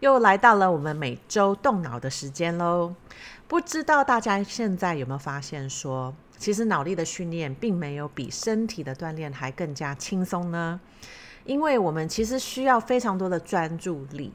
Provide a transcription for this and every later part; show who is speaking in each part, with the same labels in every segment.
Speaker 1: 又来到了我们每周动脑的时间喽！不知道大家现在有没有发现说，其实脑力的训练并没有比身体的锻炼还更加轻松呢？因为我们其实需要非常多的专注力，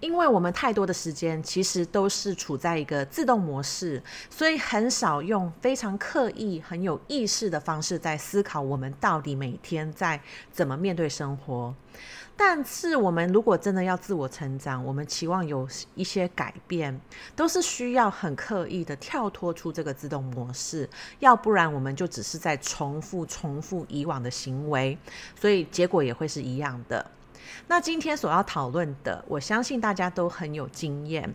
Speaker 1: 因为我们太多的时间其实都是处在一个自动模式，所以很少用非常刻意、很有意识的方式在思考我们到底每天在怎么面对生活。但是，我们如果真的要自我成长，我们期望有一些改变，都是需要很刻意的跳脱出这个自动模式，要不然我们就只是在重复、重复以往的行为，所以结果也会是一样的。那今天所要讨论的，我相信大家都很有经验。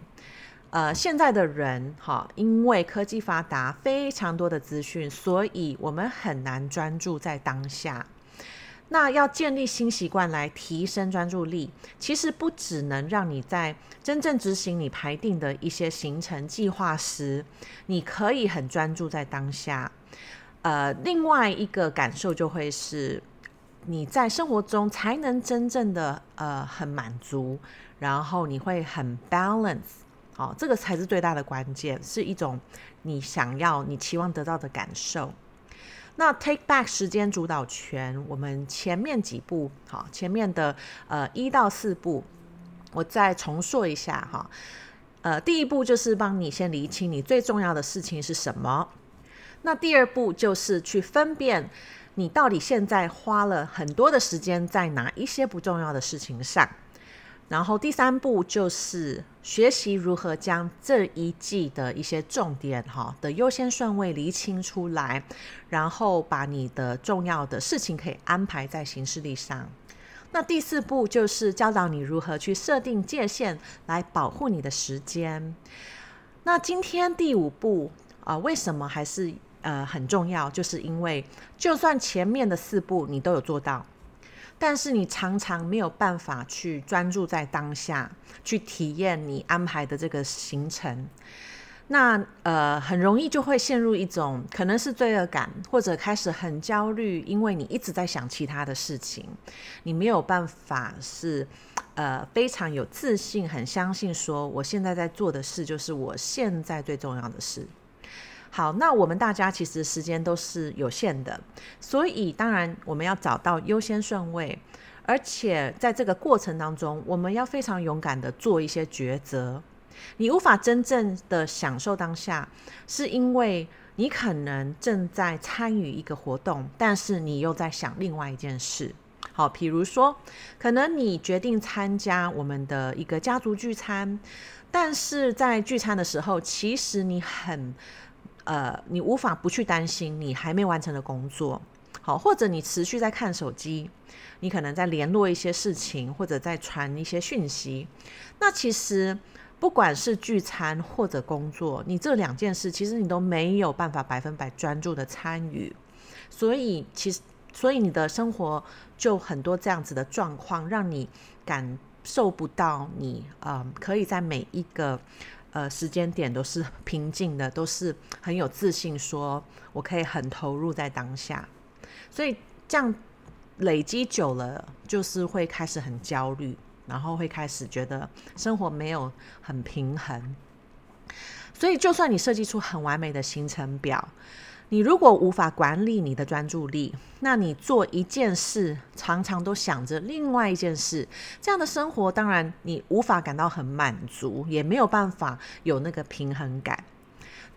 Speaker 1: 呃，现在的人哈，因为科技发达，非常多的资讯，所以我们很难专注在当下。那要建立新习惯来提升专注力，其实不只能让你在真正执行你排定的一些行程计划时，你可以很专注在当下。呃，另外一个感受就会是，你在生活中才能真正的呃很满足，然后你会很 balance，好，这个才是最大的关键，是一种你想要、你期望得到的感受。那 take back 时间主导权，我们前面几步，好，前面的呃一到四步，我再重说一下哈。呃，第一步就是帮你先厘清你最重要的事情是什么。那第二步就是去分辨你到底现在花了很多的时间在哪一些不重要的事情上。然后第三步就是学习如何将这一季的一些重点哈的优先顺位厘清出来，然后把你的重要的事情可以安排在行事历上。那第四步就是教导你如何去设定界限来保护你的时间。那今天第五步啊，为什么还是呃很重要？就是因为就算前面的四步你都有做到。但是你常常没有办法去专注在当下，去体验你安排的这个行程，那呃很容易就会陷入一种可能是罪恶感，或者开始很焦虑，因为你一直在想其他的事情，你没有办法是呃非常有自信，很相信说我现在在做的事就是我现在最重要的事。好，那我们大家其实时间都是有限的，所以当然我们要找到优先顺位，而且在这个过程当中，我们要非常勇敢的做一些抉择。你无法真正的享受当下，是因为你可能正在参与一个活动，但是你又在想另外一件事。好，比如说，可能你决定参加我们的一个家族聚餐，但是在聚餐的时候，其实你很。呃，你无法不去担心你还没完成的工作，好，或者你持续在看手机，你可能在联络一些事情，或者在传一些讯息。那其实不管是聚餐或者工作，你这两件事其实你都没有办法百分百专注的参与，所以其实，所以你的生活就很多这样子的状况，让你感受不到你呃可以在每一个。呃，时间点都是平静的，都是很有自信，说我可以很投入在当下，所以这样累积久了，就是会开始很焦虑，然后会开始觉得生活没有很平衡，所以就算你设计出很完美的行程表。你如果无法管理你的专注力，那你做一件事常常都想着另外一件事，这样的生活当然你无法感到很满足，也没有办法有那个平衡感。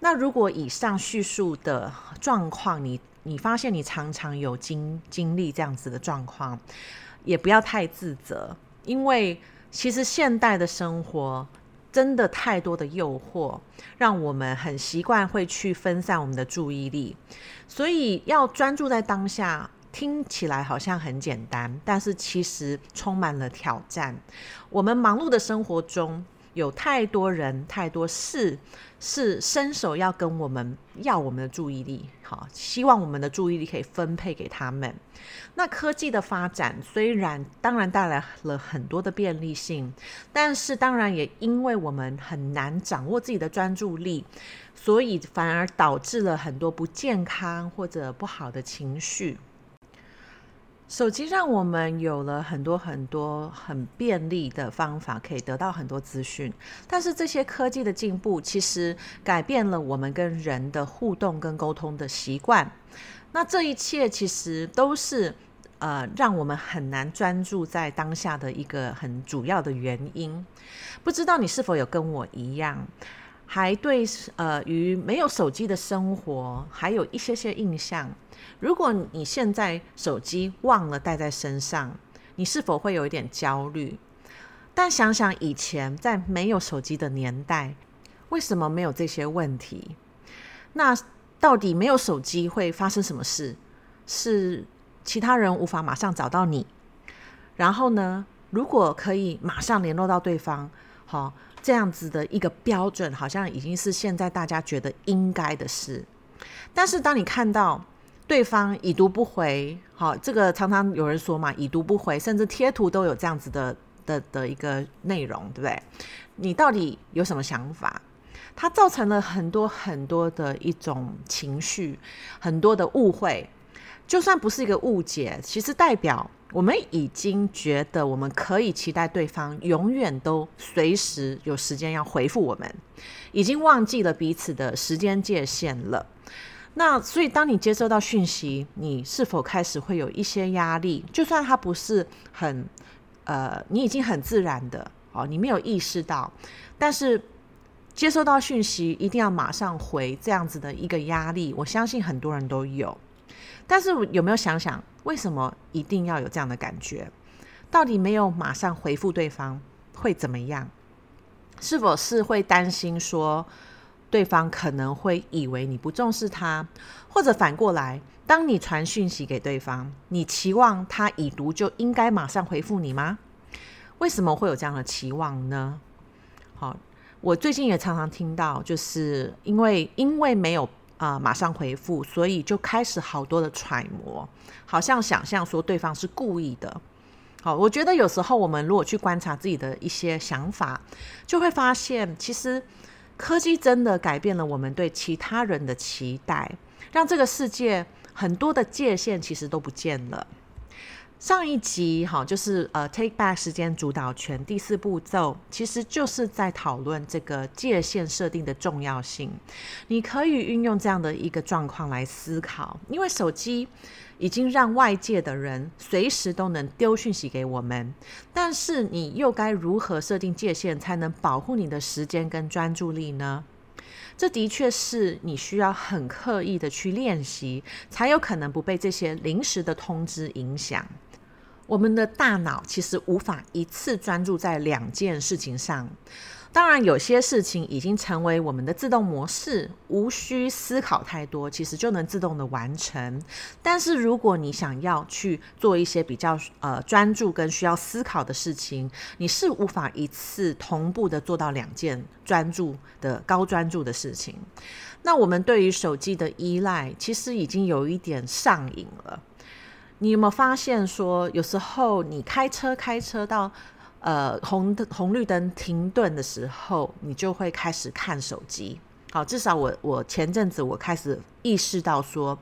Speaker 1: 那如果以上叙述的状况，你你发现你常常有经经历这样子的状况，也不要太自责，因为其实现代的生活。真的太多的诱惑，让我们很习惯会去分散我们的注意力，所以要专注在当下，听起来好像很简单，但是其实充满了挑战。我们忙碌的生活中，有太多人、太多事是伸手要跟我们要我们的注意力，好，希望我们的注意力可以分配给他们。那科技的发展虽然当然带来了很多的便利性，但是当然也因为我们很难掌握自己的专注力，所以反而导致了很多不健康或者不好的情绪。手机让我们有了很多很多很便利的方法，可以得到很多资讯。但是这些科技的进步，其实改变了我们跟人的互动跟沟通的习惯。那这一切其实都是呃，让我们很难专注在当下的一个很主要的原因。不知道你是否有跟我一样，还对呃于没有手机的生活还有一些些印象？如果你现在手机忘了带在身上，你是否会有一点焦虑？但想想以前在没有手机的年代，为什么没有这些问题？那到底没有手机会发生什么事？是其他人无法马上找到你？然后呢，如果可以马上联络到对方，好，这样子的一个标准，好像已经是现在大家觉得应该的事。但是当你看到，对方已读不回，好，这个常常有人说嘛，已读不回，甚至贴图都有这样子的的的一个内容，对不对？你到底有什么想法？它造成了很多很多的一种情绪，很多的误会。就算不是一个误解，其实代表我们已经觉得我们可以期待对方永远都随时有时间要回复我们，已经忘记了彼此的时间界限了。那所以，当你接收到讯息，你是否开始会有一些压力？就算它不是很，呃，你已经很自然的哦，你没有意识到，但是接收到讯息一定要马上回，这样子的一个压力，我相信很多人都有。但是有没有想想，为什么一定要有这样的感觉？到底没有马上回复对方会怎么样？是否是会担心说，对方可能会以为你不重视他，或者反过来，当你传讯息给对方，你期望他已读就应该马上回复你吗？为什么会有这样的期望呢？好，我最近也常常听到，就是因为因为没有啊、马上回复，所以就开始好多的揣摩，好像想象说对方是故意的。好，我觉得有时候我们如果去观察自己的一些想法，就会发现其实。科技真的改变了我们对其他人的期待，让这个世界很多的界限其实都不见了。上一集哈，就是呃，Take Back 时间主导权第四步骤，其实就是在讨论这个界限设定的重要性。你可以运用这样的一个状况来思考，因为手机。已经让外界的人随时都能丢讯息给我们，但是你又该如何设定界限，才能保护你的时间跟专注力呢？这的确是你需要很刻意的去练习，才有可能不被这些临时的通知影响。我们的大脑其实无法一次专注在两件事情上。当然，有些事情已经成为我们的自动模式，无需思考太多，其实就能自动的完成。但是，如果你想要去做一些比较呃专注跟需要思考的事情，你是无法一次同步的做到两件专注的高专注的事情。那我们对于手机的依赖，其实已经有一点上瘾了。你有没有发现说，有时候你开车开车到。呃，红灯红绿灯停顿的时候，你就会开始看手机。好，至少我我前阵子我开始意识到说，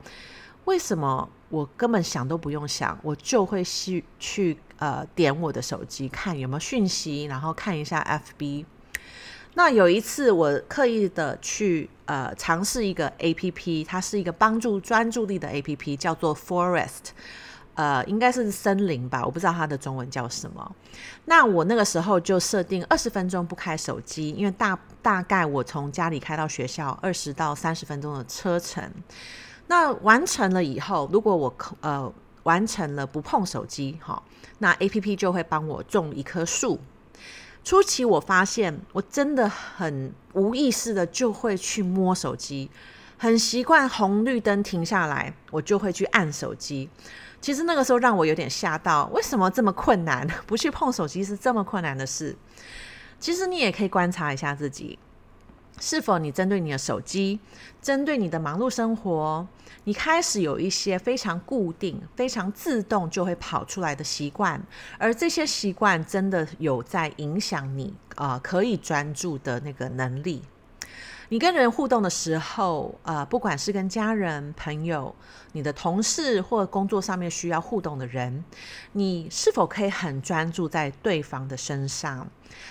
Speaker 1: 为什么我根本想都不用想，我就会去去呃点我的手机看有没有讯息，然后看一下 FB。那有一次我刻意的去呃尝试一个 APP，它是一个帮助专注力的 APP，叫做 Forest。呃，应该是森林吧，我不知道它的中文叫什么。那我那个时候就设定二十分钟不开手机，因为大大概我从家里开到学校二十到三十分钟的车程。那完成了以后，如果我呃完成了不碰手机，哈，那 APP 就会帮我种一棵树。初期我发现我真的很无意识的就会去摸手机，很习惯红绿灯停下来，我就会去按手机。其实那个时候让我有点吓到，为什么这么困难？不去碰手机是这么困难的事。其实你也可以观察一下自己，是否你针对你的手机，针对你的忙碌生活，你开始有一些非常固定、非常自动就会跑出来的习惯，而这些习惯真的有在影响你啊、可以专注的那个能力。你跟人互动的时候，呃，不管是跟家人、朋友、你的同事或工作上面需要互动的人，你是否可以很专注在对方的身上？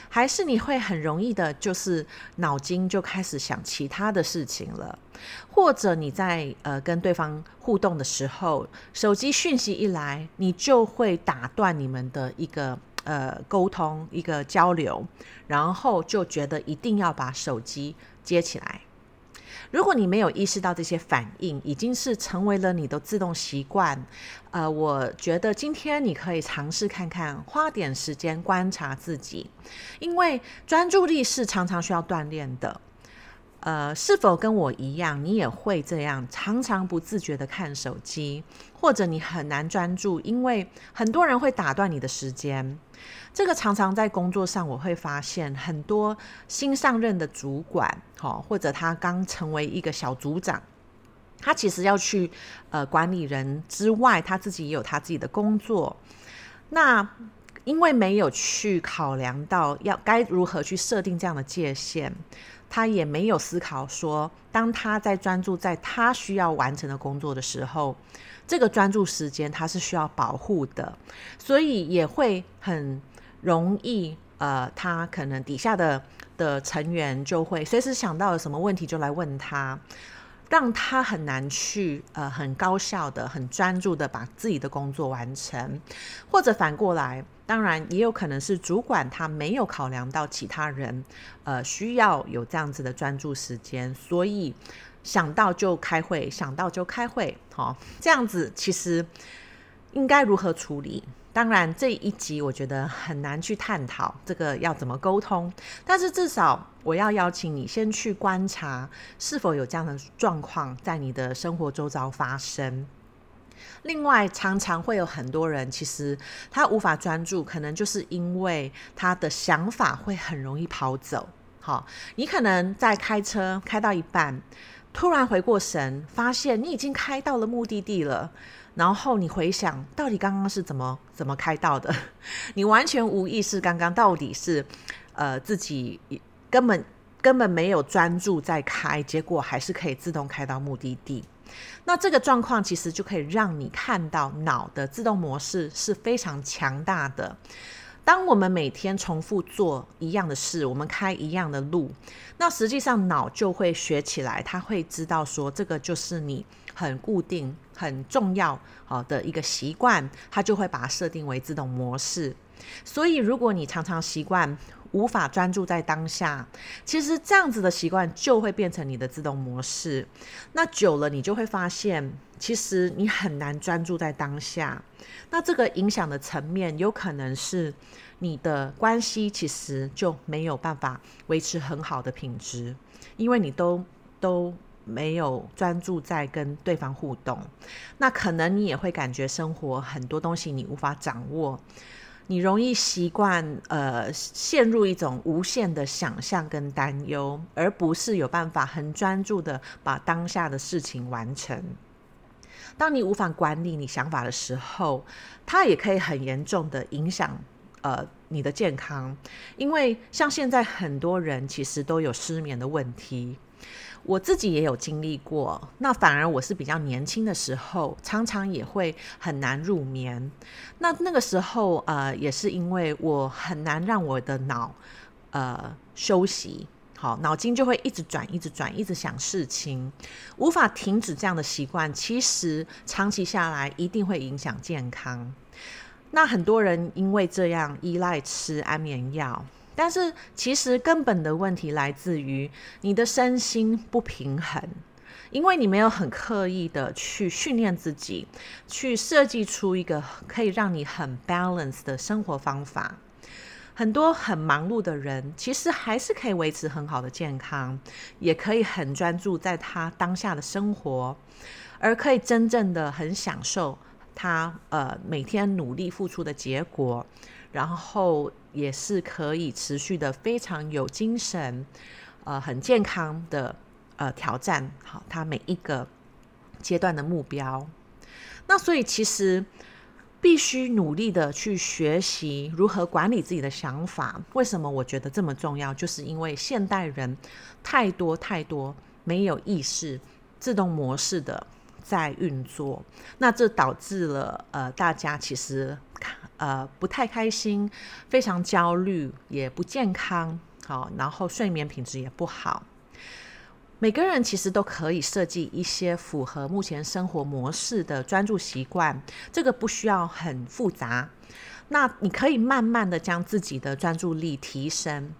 Speaker 1: 还是你会很容易的，就是脑筋就开始想其他的事情了？或者你在呃跟对方互动的时候，手机讯息一来，你就会打断你们的一个。呃，沟通一个交流，然后就觉得一定要把手机接起来。如果你没有意识到这些反应，已经是成为了你的自动习惯。呃，我觉得今天你可以尝试看看，花点时间观察自己，因为专注力是常常需要锻炼的。呃，是否跟我一样，你也会这样，常常不自觉的看手机，或者你很难专注，因为很多人会打断你的时间。这个常常在工作上，我会发现很多新上任的主管，哦，或者他刚成为一个小组长，他其实要去呃管理人之外，他自己也有他自己的工作。那因为没有去考量到要该如何去设定这样的界限。他也没有思考说，当他在专注在他需要完成的工作的时候，这个专注时间他是需要保护的，所以也会很容易，呃，他可能底下的的成员就会随时想到有什么问题就来问他。让他很难去呃很高效的、很专注的把自己的工作完成，或者反过来，当然也有可能是主管他没有考量到其他人呃需要有这样子的专注时间，所以想到就开会，想到就开会，好、哦，这样子其实应该如何处理？当然，这一集我觉得很难去探讨这个要怎么沟通，但是至少我要邀请你先去观察是否有这样的状况在你的生活周遭发生。另外，常常会有很多人其实他无法专注，可能就是因为他的想法会很容易跑走。好，你可能在开车开到一半，突然回过神，发现你已经开到了目的地了。然后你回想，到底刚刚是怎么怎么开到的？你完全无意识，刚刚到底是，呃，自己根本根本没有专注在开，结果还是可以自动开到目的地。那这个状况其实就可以让你看到脑的自动模式是非常强大的。当我们每天重复做一样的事，我们开一样的路，那实际上脑就会学起来，它会知道说这个就是你很固定、很重要好的一个习惯，它就会把它设定为自动模式。所以，如果你常常习惯无法专注在当下，其实这样子的习惯就会变成你的自动模式。那久了，你就会发现，其实你很难专注在当下。那这个影响的层面，有可能是你的关系其实就没有办法维持很好的品质，因为你都都没有专注在跟对方互动。那可能你也会感觉生活很多东西你无法掌握。你容易习惯，呃，陷入一种无限的想象跟担忧，而不是有办法很专注的把当下的事情完成。当你无法管理你想法的时候，它也可以很严重的影响，呃，你的健康。因为像现在很多人其实都有失眠的问题。我自己也有经历过，那反而我是比较年轻的时候，常常也会很难入眠。那那个时候，呃，也是因为我很难让我的脑，呃，休息，好，脑筋就会一直转，一直转，一直想事情，无法停止这样的习惯。其实长期下来一定会影响健康。那很多人因为这样依赖吃安眠药。但是，其实根本的问题来自于你的身心不平衡，因为你没有很刻意的去训练自己，去设计出一个可以让你很 balance 的生活方法。很多很忙碌的人，其实还是可以维持很好的健康，也可以很专注在他当下的生活，而可以真正的很享受他呃每天努力付出的结果。然后也是可以持续的非常有精神，呃，很健康的呃挑战好他每一个阶段的目标。那所以其实必须努力的去学习如何管理自己的想法。为什么我觉得这么重要？就是因为现代人太多太多没有意识、自动模式的在运作，那这导致了呃大家其实呃不太开心、非常焦虑、也不健康，好，然后睡眠品质也不好。每个人其实都可以设计一些符合目前生活模式的专注习惯，这个不需要很复杂。那你可以慢慢的将自己的专注力提升。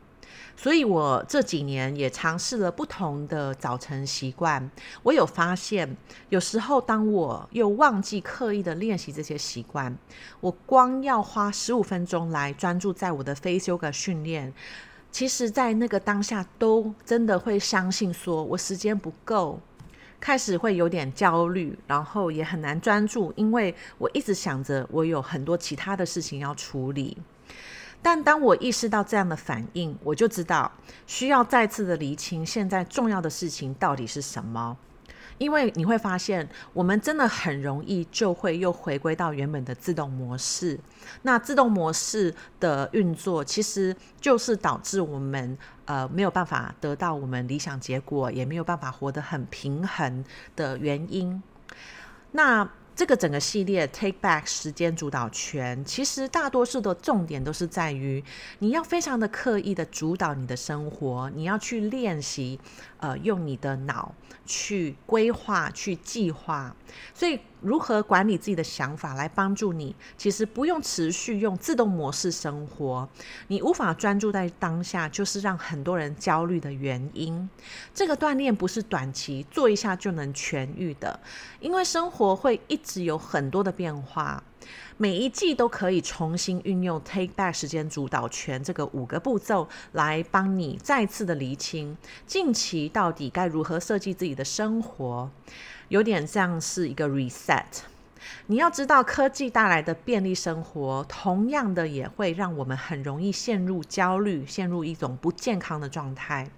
Speaker 1: 所以我这几年也尝试了不同的早晨习惯。我有发现，有时候当我又忘记刻意的练习这些习惯，我光要花十五分钟来专注在我的 Face Yoga 训练。其实，在那个当下，都真的会相信说，我时间不够，开始会有点焦虑，然后也很难专注，因为我一直想着我有很多其他的事情要处理。但当我意识到这样的反应，我就知道需要再次的厘清现在重要的事情到底是什么。因为你会发现，我们真的很容易就会又回归到原本的自动模式。那自动模式的运作，其实就是导致我们呃没有办法得到我们理想结果，也没有办法活得很平衡的原因。那这个整个系列 Take Back 时间主导权，其实大多数的重点都是在于，你要非常的刻意的主导你的生活，你要去练习，呃，用你的脑去规划、去计划，所以。如何管理自己的想法来帮助你？其实不用持续用自动模式生活，你无法专注在当下，就是让很多人焦虑的原因。这个锻炼不是短期做一下就能痊愈的，因为生活会一直有很多的变化，每一季都可以重新运用 Take Back 时间主导权这个五个步骤来帮你再次的厘清近期到底该如何设计自己的生活。有点像是一个 reset。你要知道，科技带来的便利生活，同样的也会让我们很容易陷入焦虑，陷入一种不健康的状态。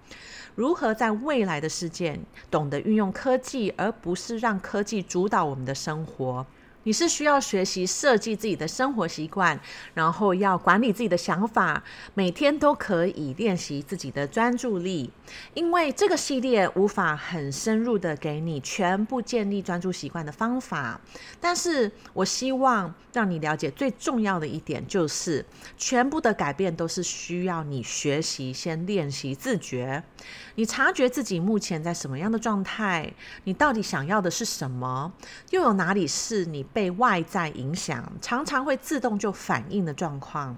Speaker 1: 如何在未来的世界懂得运用科技，而不是让科技主导我们的生活？你是需要学习设计自己的生活习惯，然后要管理自己的想法，每天都可以练习自己的专注力。因为这个系列无法很深入的给你全部建立专注习惯的方法，但是我希望让你了解最重要的一点，就是全部的改变都是需要你学习，先练习自觉。你察觉自己目前在什么样的状态？你到底想要的是什么？又有哪里是你被外在影响，常常会自动就反应的状况？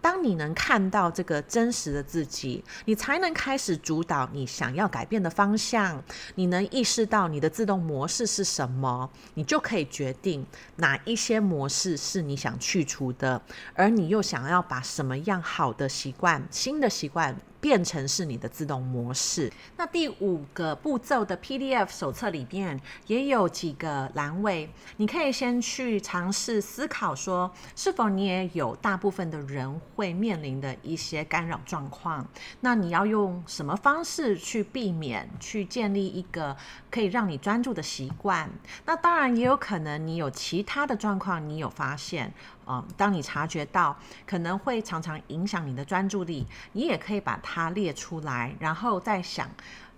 Speaker 1: 当你能看到这个真实的自己，你才能开始主导你想要改变的方向。你能意识到你的自动模式是什么，你就可以决定哪一些模式是你想去除的，而你又想要把什么样好的习惯、新的习惯。变成是你的自动模式。那第五个步骤的 PDF 手册里面也有几个栏位，你可以先去尝试思考说，是否你也有大部分的人会面临的一些干扰状况？那你要用什么方式去避免，去建立一个可以让你专注的习惯？那当然也有可能你有其他的状况，你有发现。嗯，当你察觉到可能会常常影响你的专注力，你也可以把它列出来，然后再想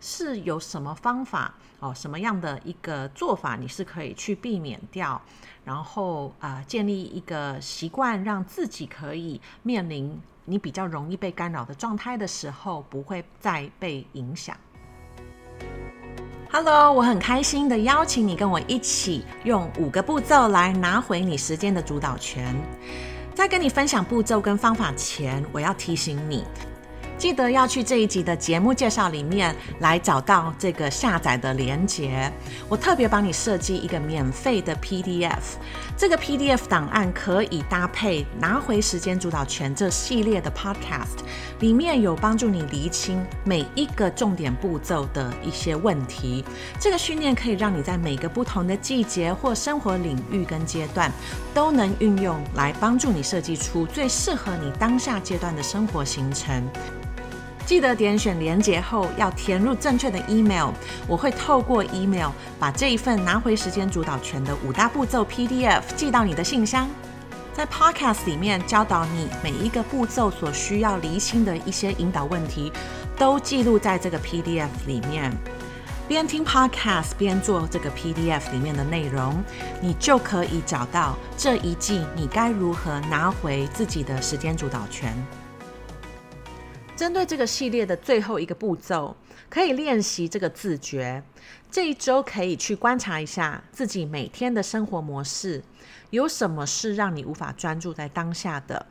Speaker 1: 是有什么方法哦，什么样的一个做法你是可以去避免掉，然后啊、建立一个习惯，让自己可以面临你比较容易被干扰的状态的时候，不会再被影响。Hello，我很开心的邀请你跟我一起用五个步骤来拿回你时间的主导权。在跟你分享步骤跟方法前，我要提醒你，记得要去这一集的节目介绍里面来找到这个下载的连接。我特别帮你设计一个免费的 PDF，这个 PDF 档案可以搭配《拿回时间主导权》这系列的 Podcast，里面有帮助你厘清每一个重点步骤的一些问题。这个训练可以让你在每个不同的季节或生活领域跟阶段都能运用，来帮助你设计出最适合你当下阶段的生活行程。记得点选连接后要填入正确的 email，我会透过 email 把这一份拿回时间主导权的五大步骤 PDF 寄到你的信箱。在 Podcast 里面教导你每一个步骤所需要厘清的一些引导问题，都记录在这个 PDF 里面。边听 Podcast 边做这个 PDF 里面的内容，你就可以找到这一季你该如何拿回自己的时间主导权。针对这个系列的最后一个步骤，可以练习这个自觉。这一周可以去观察一下自己每天的生活模式，有什么是让你无法专注在当下的？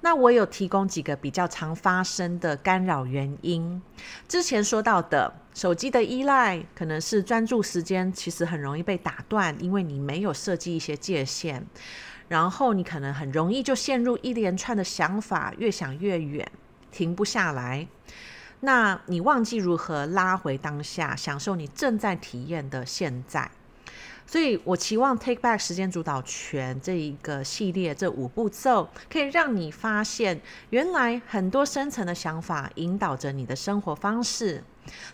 Speaker 1: 那我有提供几个比较常发生的干扰原因。之前说到的手机的依赖，可能是专注时间其实很容易被打断，因为你没有设计一些界限，然后你可能很容易就陷入一连串的想法，越想越远。停不下来，那你忘记如何拉回当下，享受你正在体验的现在。所以我期望 Take Back 时间主导权这一个系列，这五步骤可以让你发现，原来很多深层的想法引导着你的生活方式。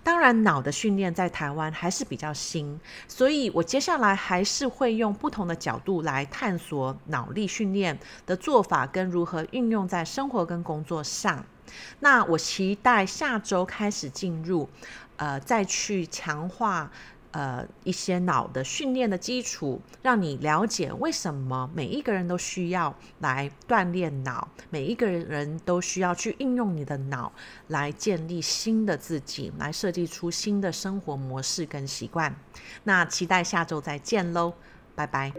Speaker 1: 当然，脑的训练在台湾还是比较新，所以我接下来还是会用不同的角度来探索脑力训练的做法跟如何运用在生活跟工作上。那我期待下周开始进入，呃，再去强化。呃，一些脑的训练的基础，让你了解为什么每一个人都需要来锻炼脑，每一个人都需要去应用你的脑来建立新的自己，来设计出新的生活模式跟习惯。那期待下周再见喽，拜拜。